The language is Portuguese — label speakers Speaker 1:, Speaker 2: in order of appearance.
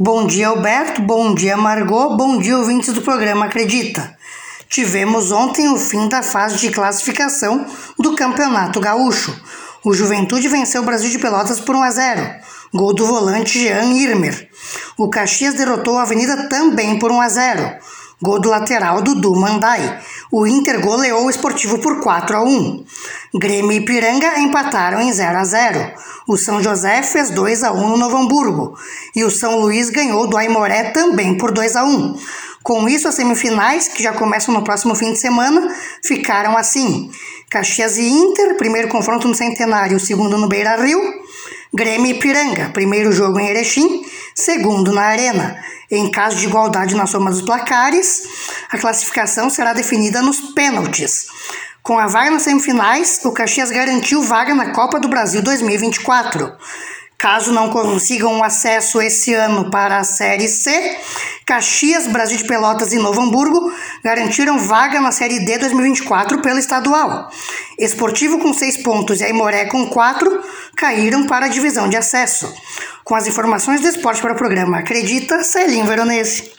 Speaker 1: Bom dia, Alberto. Bom dia, Margot. Bom dia, ouvintes do programa Acredita. Tivemos ontem o fim da fase de classificação do Campeonato Gaúcho. O Juventude venceu o Brasil de Pelotas por 1 a 0. Gol do volante Jean Irmer. O Caxias derrotou a Avenida também por 1 a 0. Gol do lateral Dudu Mandai. O Inter goleou o Esportivo por 4 a 1. Grêmio e Piranga empataram em 0 a 0. O São José fez 2 a 1 no Novo Hamburgo e o São Luís ganhou do Aimoré também por 2 a 1. Com isso, as semifinais, que já começam no próximo fim de semana, ficaram assim: Caxias e Inter, primeiro confronto no Centenário, segundo no Beira-Rio. Grêmio e Piranga, primeiro jogo em Erechim, segundo na Arena. Em caso de igualdade na soma dos placares, a classificação será definida nos pênaltis. Com a vaga nas semifinais, o Caxias garantiu vaga na Copa do Brasil 2024. Caso não consigam um acesso esse ano para a Série C, Caxias, Brasil de Pelotas e Novo Hamburgo garantiram vaga na Série D 2024 pelo estadual. Esportivo com 6 pontos e Aimoré com 4 caíram para a divisão de acesso. Com as informações do esporte para o programa Acredita, Celim Veronese.